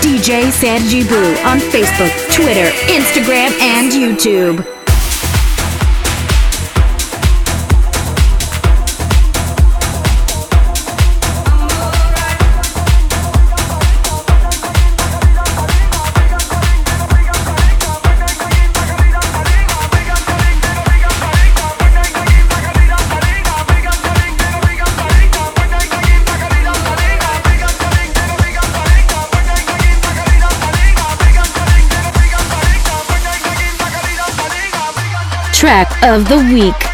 DJ Sergi Blue on Facebook, Twitter, Instagram, and YouTube. track of the week.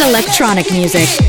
Electronic music.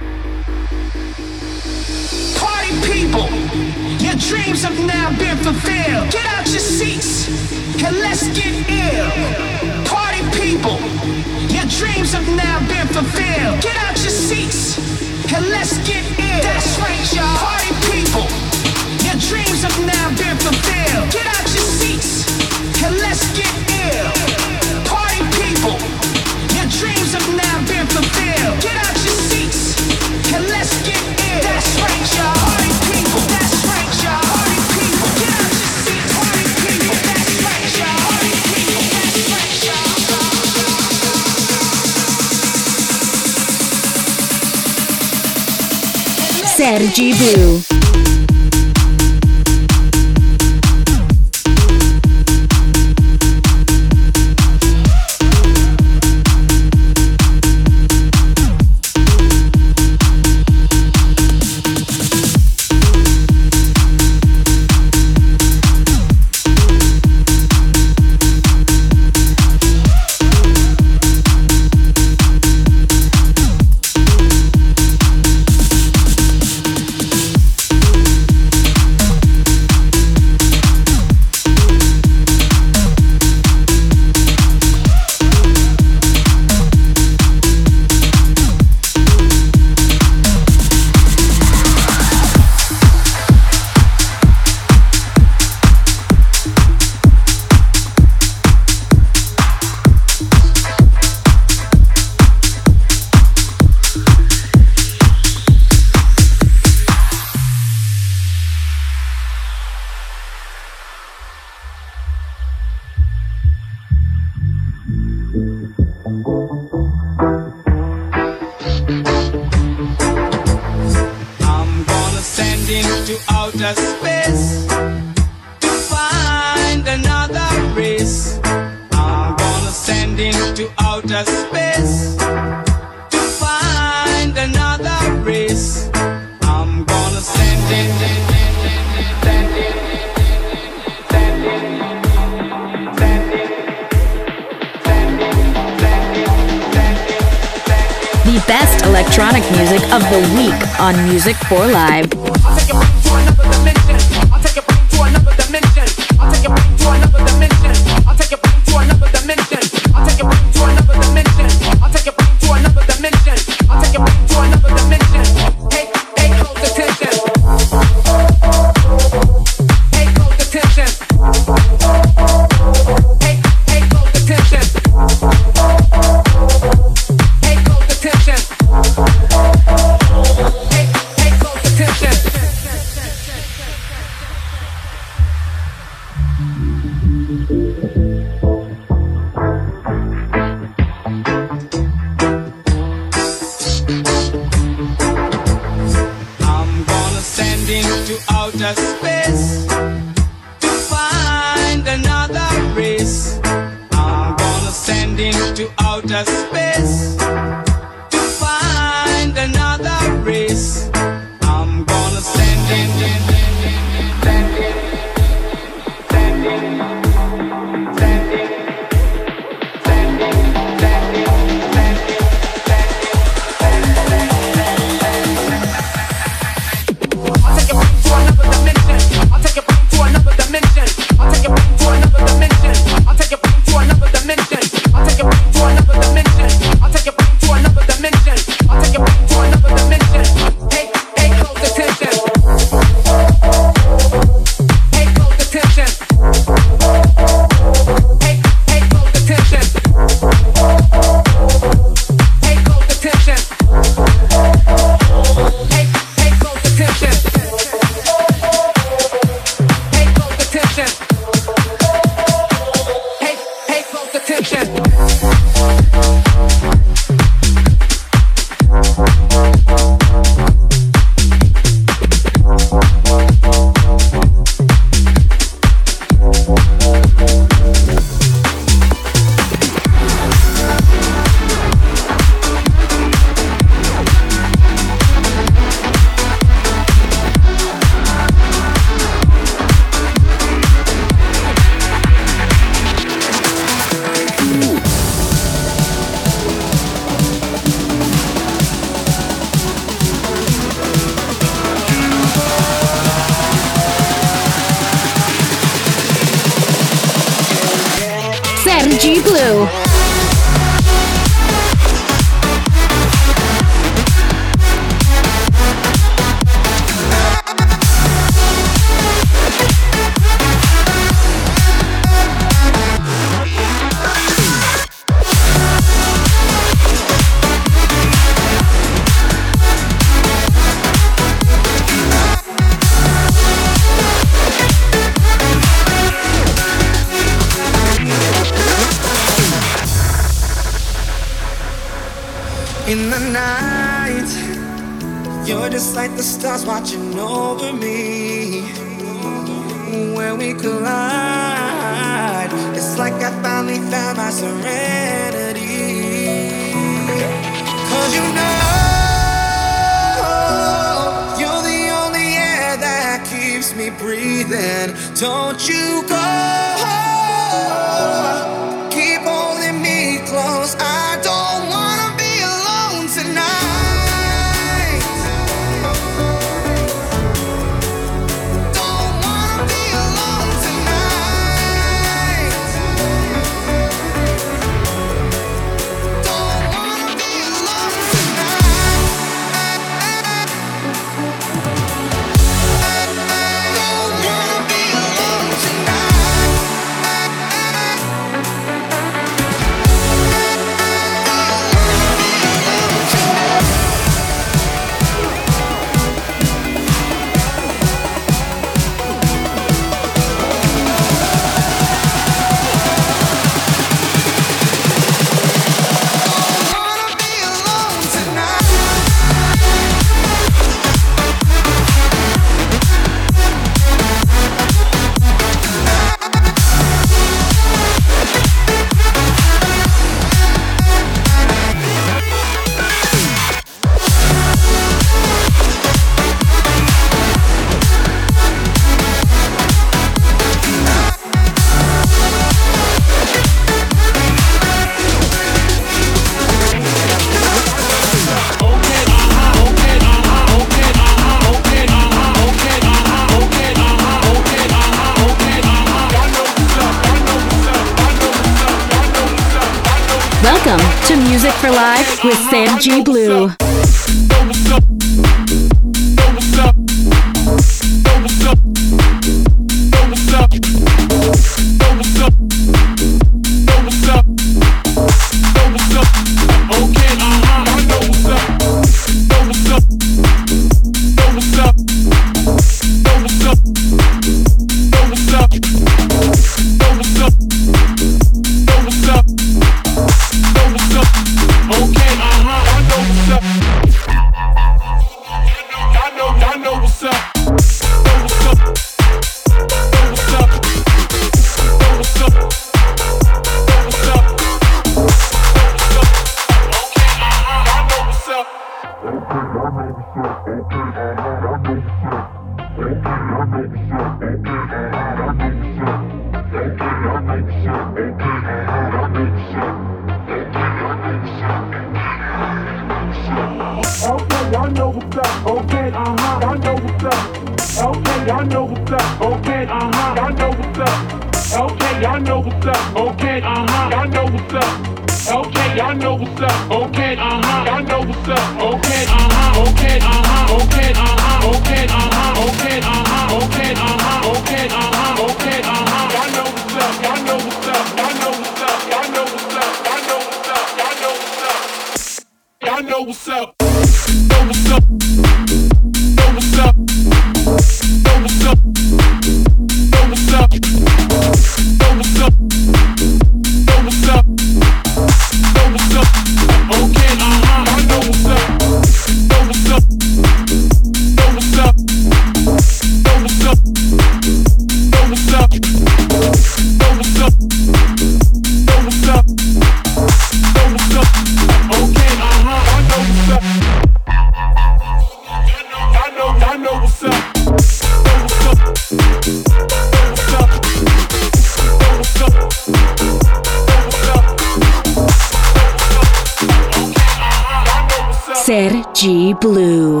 Blue.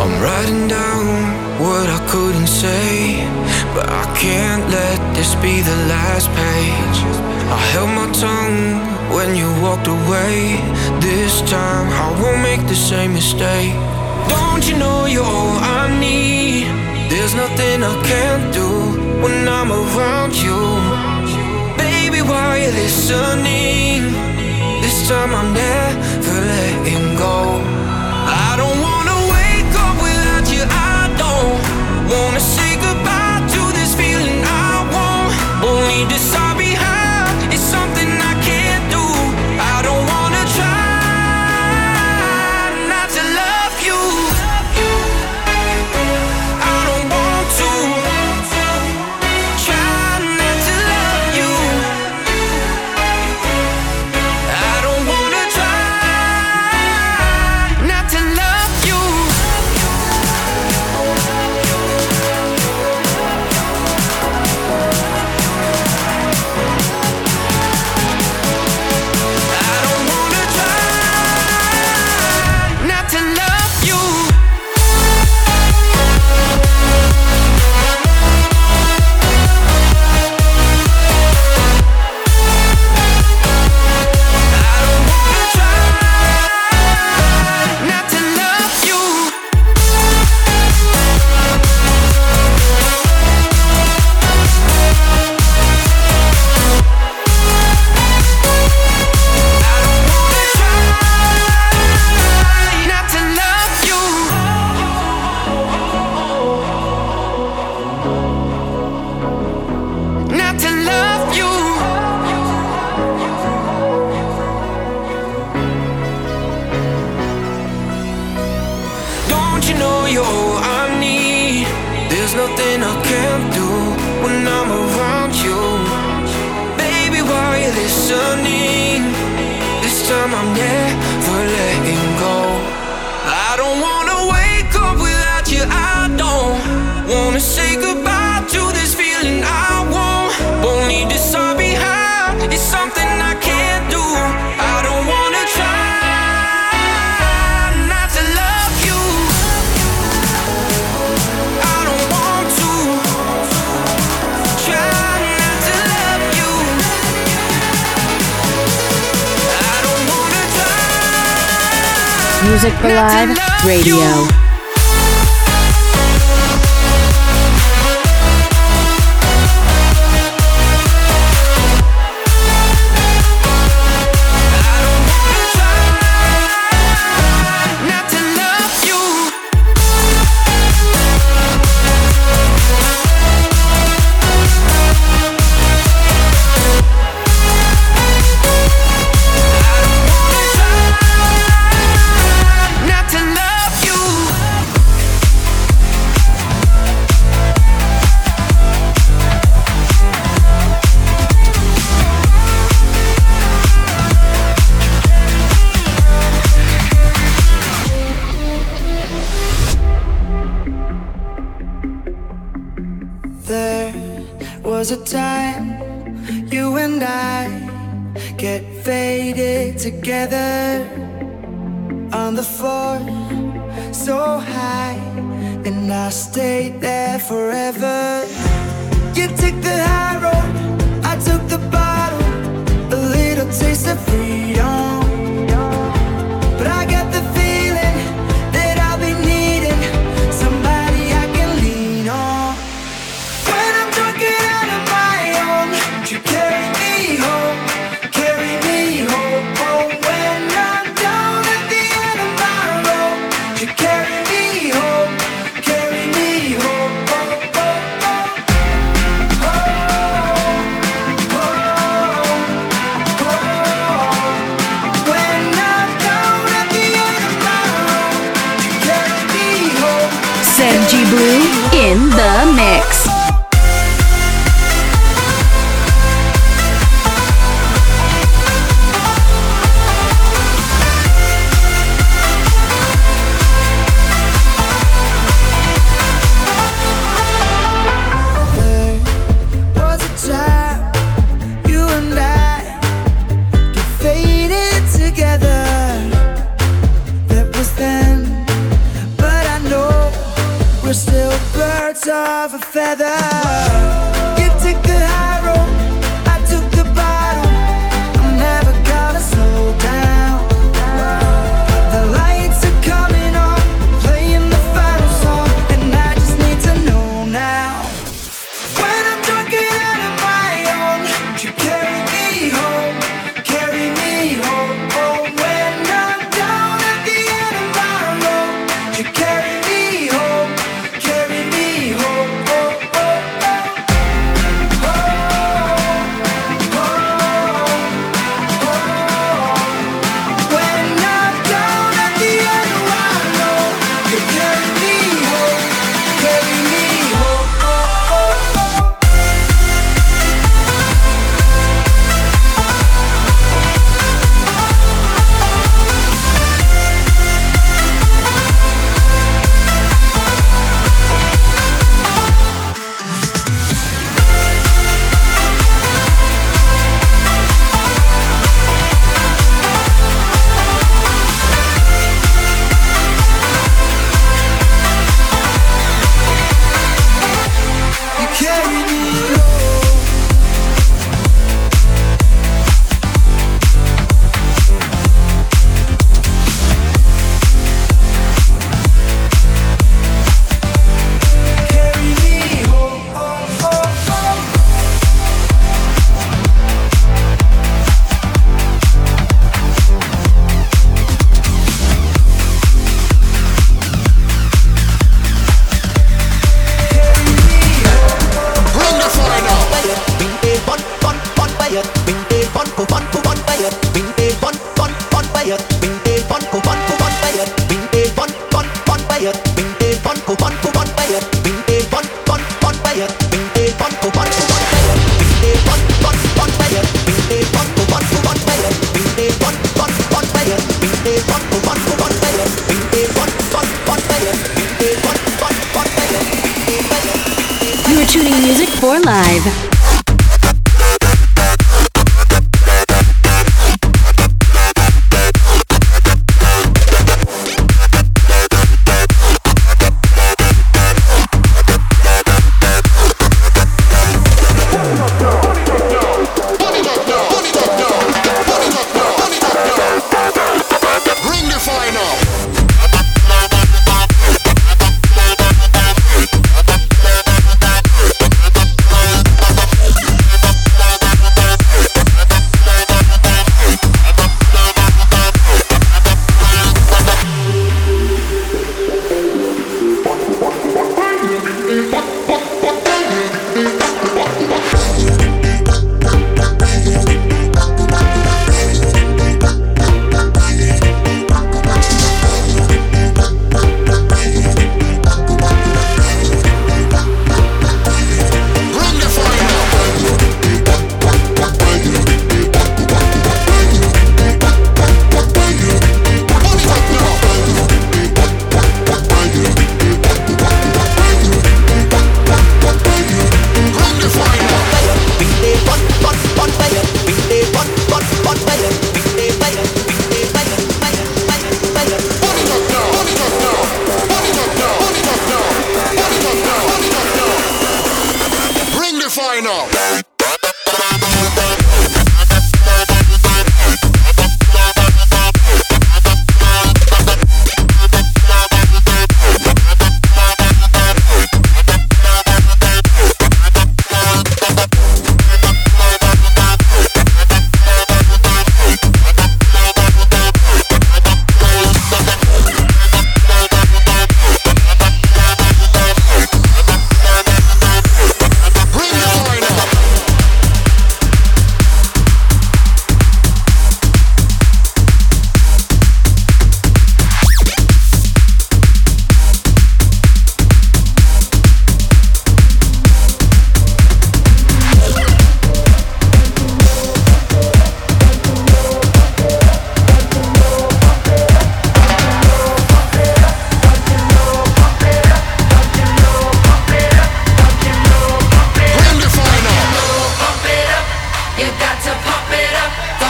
I'm writing down what I couldn't say, but I can't let this be the last page. I held my tongue when you walked away. This time I won't make the same mistake. Don't you know you're all I need? There's nothing I can't do when I'm around you. This time I'm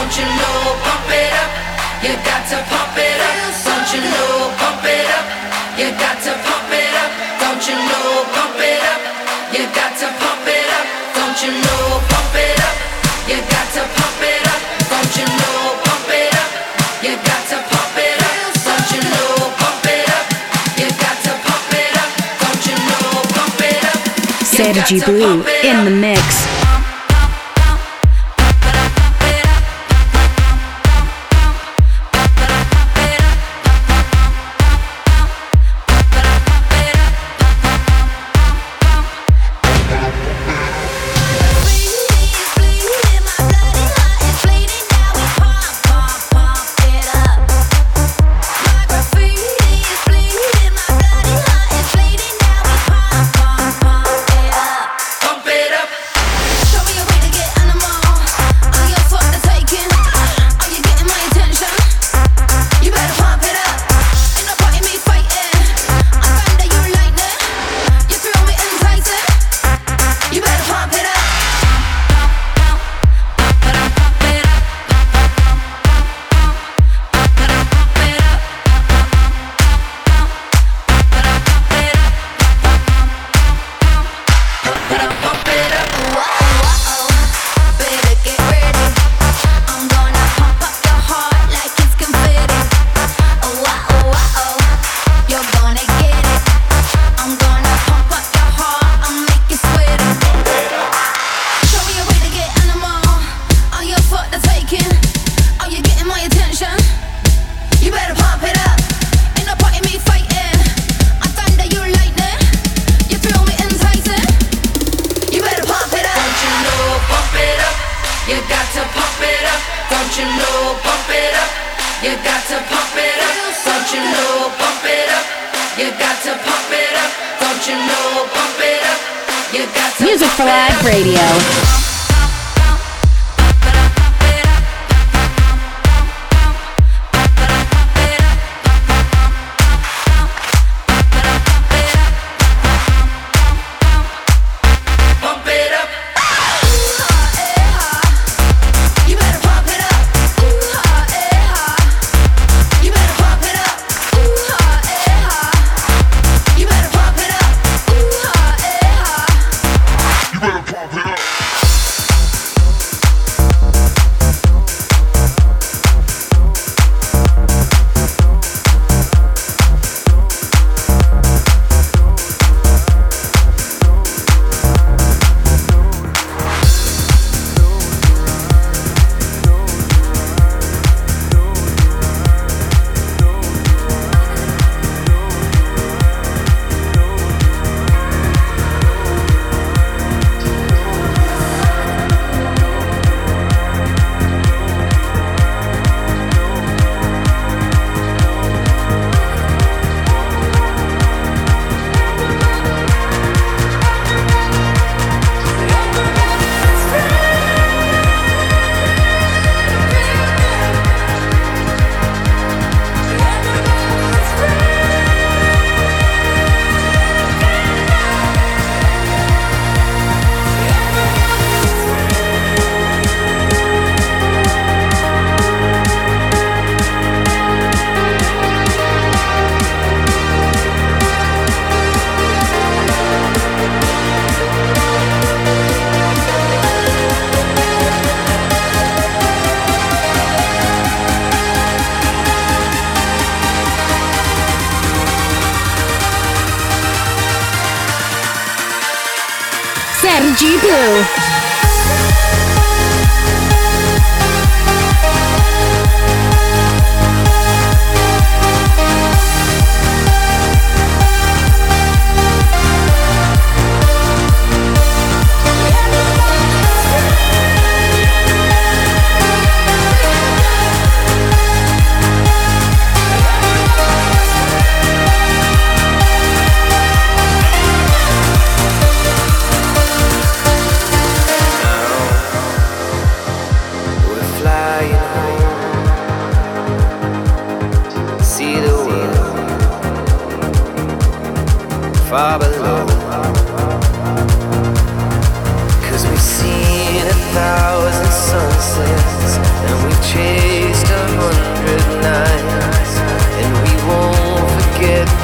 Don't you know, pump it up. You got to pump it up. Don't you know, pump it up. You got to pump it up. Don't you know, pump it up. You got to pump it up. Don't you know, pump it up. You got to pump it up. Don't you know, pump it up. You got to pump it up. Don't you know, pump it up. You got to pump it up. Don't you know, pump it up. You got Sergi to Blue in the mix.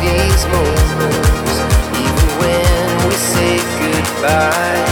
These moments, even when we say goodbye.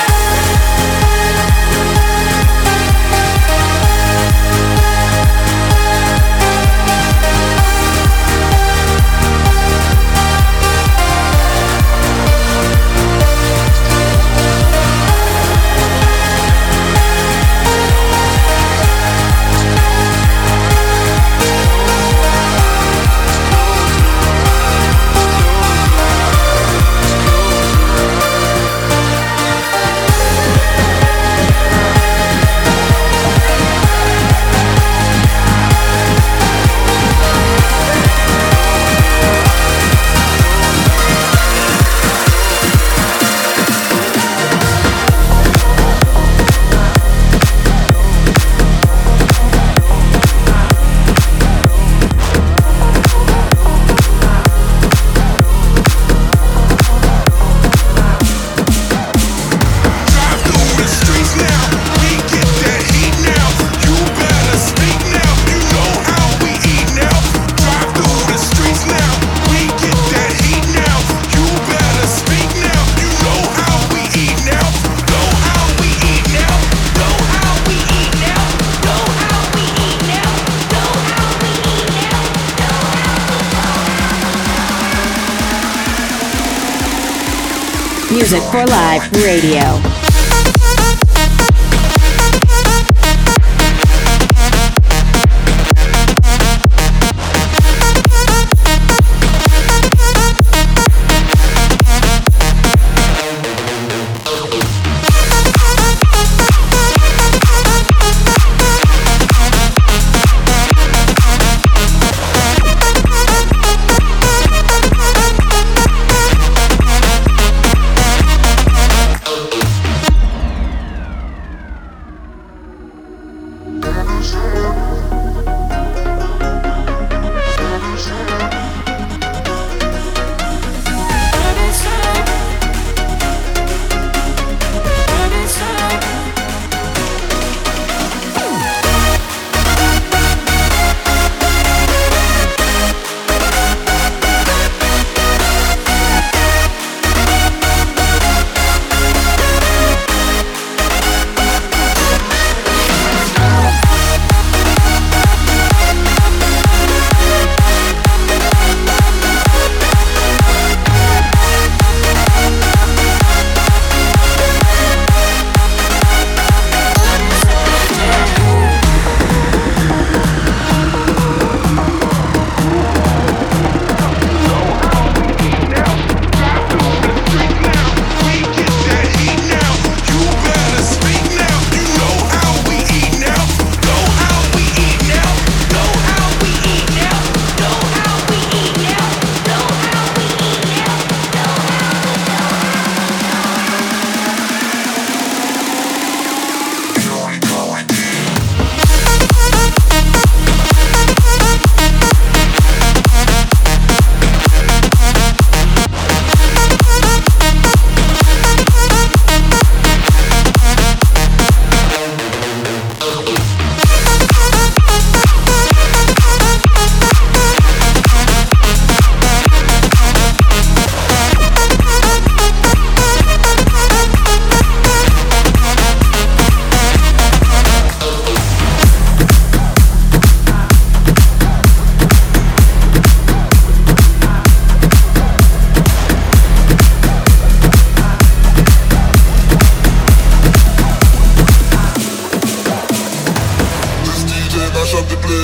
Radio.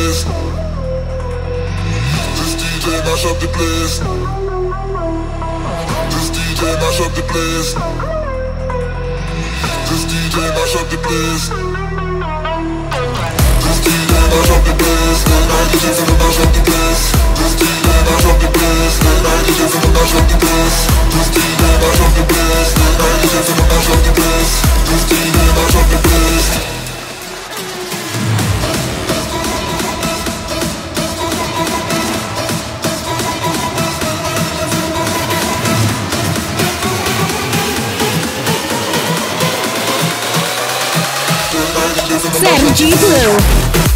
This DJ mash up the place. This DJ mash up the place. This DJ mash up the place. This DJ mash up the place. The DJ mash up the place. This DJ mash up the place. The the place. This DJ mash up the place. The the place. This DJ mash up the place. Sergi Blue.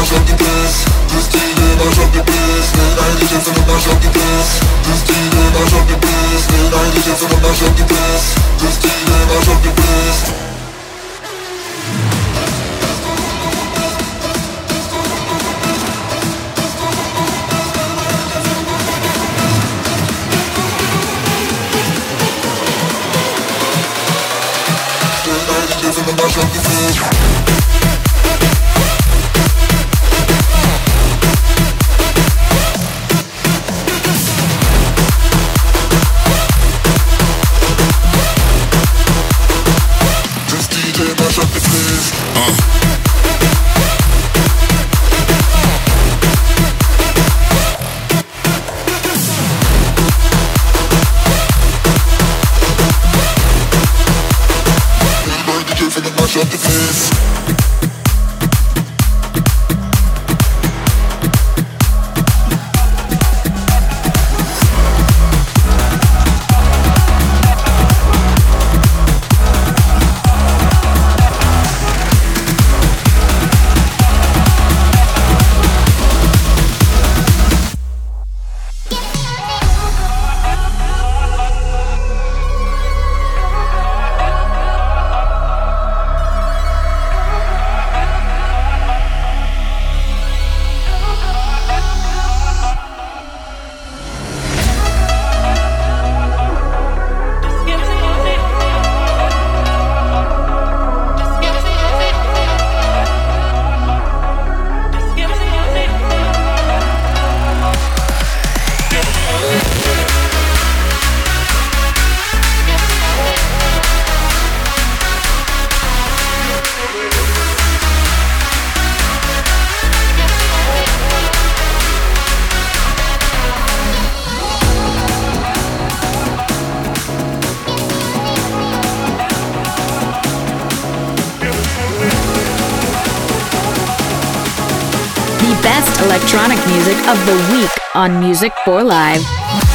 DJ finna mash of the week on Music for Live.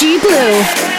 Sergi Blue.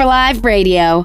For Live Radio.